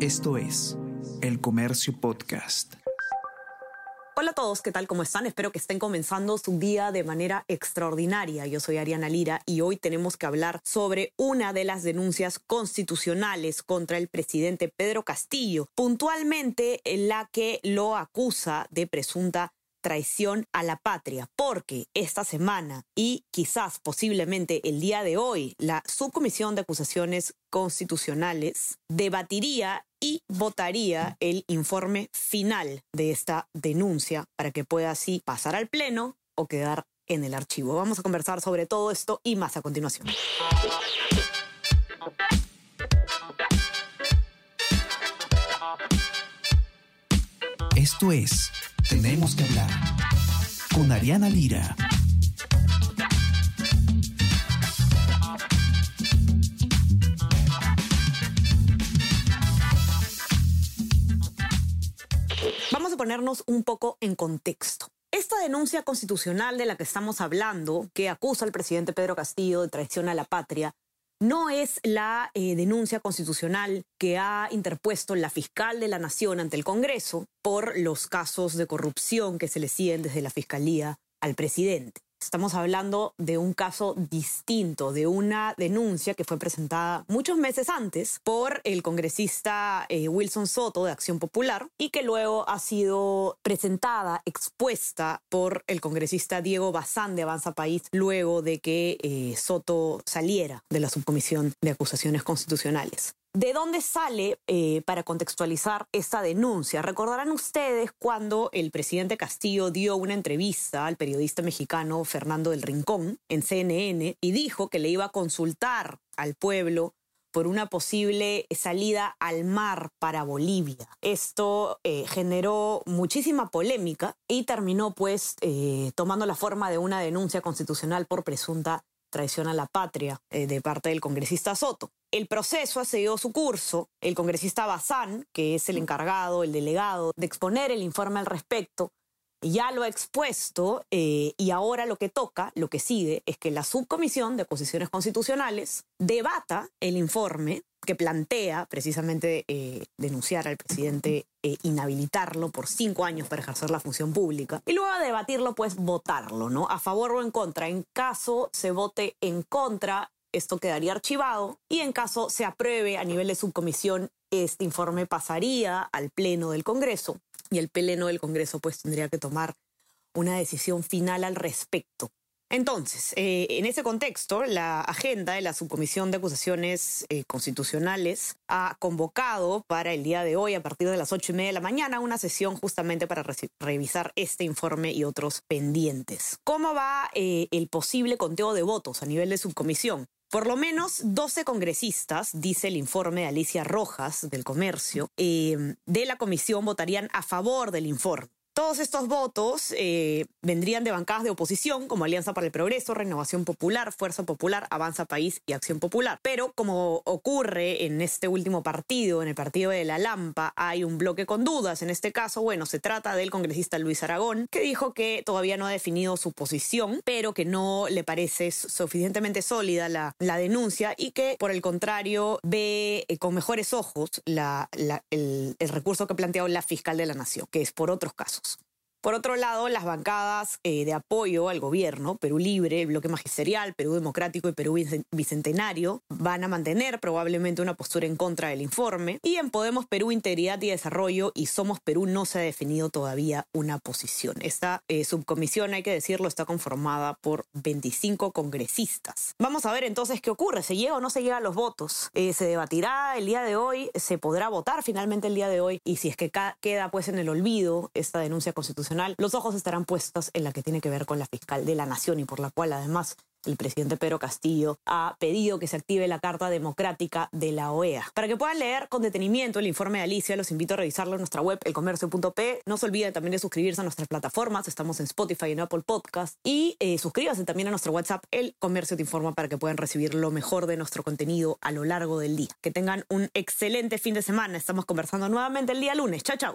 Esto es El Comercio Podcast. Hola a todos, ¿qué tal? ¿Cómo están? Espero que estén comenzando su día de manera extraordinaria. Yo soy Ariana Lira y hoy tenemos que hablar sobre una de las denuncias constitucionales contra el presidente Pedro Castillo, puntualmente en la que lo acusa de presunta traición a la patria, porque esta semana y quizás posiblemente el día de hoy, la Subcomisión de Acusaciones Constitucionales debatiría y votaría el informe final de esta denuncia para que pueda así pasar al Pleno o quedar en el archivo. Vamos a conversar sobre todo esto y más a continuación. Esto es Tenemos que hablar con Ariana Lira. Vamos a ponernos un poco en contexto. Esta denuncia constitucional de la que estamos hablando, que acusa al presidente Pedro Castillo de traición a la patria, no es la eh, denuncia constitucional que ha interpuesto la fiscal de la Nación ante el Congreso por los casos de corrupción que se le siguen desde la Fiscalía al presidente. Estamos hablando de un caso distinto, de una denuncia que fue presentada muchos meses antes por el congresista eh, Wilson Soto de Acción Popular y que luego ha sido presentada, expuesta por el congresista Diego Bazán de Avanza País luego de que eh, Soto saliera de la subcomisión de acusaciones constitucionales. ¿De dónde sale, eh, para contextualizar esta denuncia? Recordarán ustedes cuando el presidente Castillo dio una entrevista al periodista mexicano Fernando del Rincón en CNN y dijo que le iba a consultar al pueblo por una posible salida al mar para Bolivia. Esto eh, generó muchísima polémica y terminó pues eh, tomando la forma de una denuncia constitucional por presunta traición a la patria de parte del congresista Soto. El proceso ha seguido su curso. El congresista Bazán, que es el encargado, el delegado de exponer el informe al respecto, ya lo ha expuesto eh, y ahora lo que toca, lo que sigue, es que la subcomisión de posiciones constitucionales debata el informe que plantea precisamente eh, denunciar al presidente, e inhabilitarlo por cinco años para ejercer la función pública y luego de debatirlo, pues votarlo, ¿no? A favor o en contra. En caso se vote en contra, esto quedaría archivado y en caso se apruebe a nivel de subcomisión, este informe pasaría al Pleno del Congreso y el Pleno del Congreso pues tendría que tomar una decisión final al respecto. Entonces, eh, en ese contexto, la agenda de la Subcomisión de Acusaciones eh, Constitucionales ha convocado para el día de hoy, a partir de las ocho y media de la mañana, una sesión justamente para revisar este informe y otros pendientes. ¿Cómo va eh, el posible conteo de votos a nivel de subcomisión? Por lo menos 12 congresistas, dice el informe de Alicia Rojas del Comercio, de la comisión votarían a favor del informe. Todos estos votos eh, vendrían de bancadas de oposición como Alianza para el Progreso, Renovación Popular, Fuerza Popular, Avanza País y Acción Popular. Pero como ocurre en este último partido, en el partido de la Lampa, hay un bloque con dudas. En este caso, bueno, se trata del congresista Luis Aragón, que dijo que todavía no ha definido su posición, pero que no le parece suficientemente sólida la, denuncia y que, por el contrario, ve eh, con mejores ojos el, el recurso que ha planteado la fiscal de la Nación, que es por otros casos. Por otro lado, las bancadas eh, de apoyo al gobierno, Perú Libre, Bloque Magisterial, Perú Democrático y Perú Bicentenario, van a mantener probablemente una postura en contra del informe. Y en Podemos Perú Integridad y Desarrollo y Somos Perú no se ha definido todavía una posición. Esta eh, subcomisión, hay que decirlo, está conformada por 25 congresistas. Vamos a ver entonces qué ocurre, se llega o no se llega a los votos. Eh, se debatirá el día de hoy, se podrá votar finalmente el día de hoy y si es que queda pues en el olvido esta denuncia constitucional los ojos estarán puestos en la que tiene que ver con la fiscal de la Nación y por la cual además el presidente Pedro Castillo ha pedido que se active la Carta Democrática de la OEA. Para que puedan leer con detenimiento el informe de Alicia, los invito a revisarlo en nuestra web, elcomercio.p. No se olviden también de suscribirse a nuestras plataformas. Estamos en Spotify y en Apple Podcast. Y eh, suscríbanse también a nuestro WhatsApp, El Comercio Te Informa, para que puedan recibir lo mejor de nuestro contenido a lo largo del día. Que tengan un excelente fin de semana. Estamos conversando nuevamente el día lunes. Chao, chao.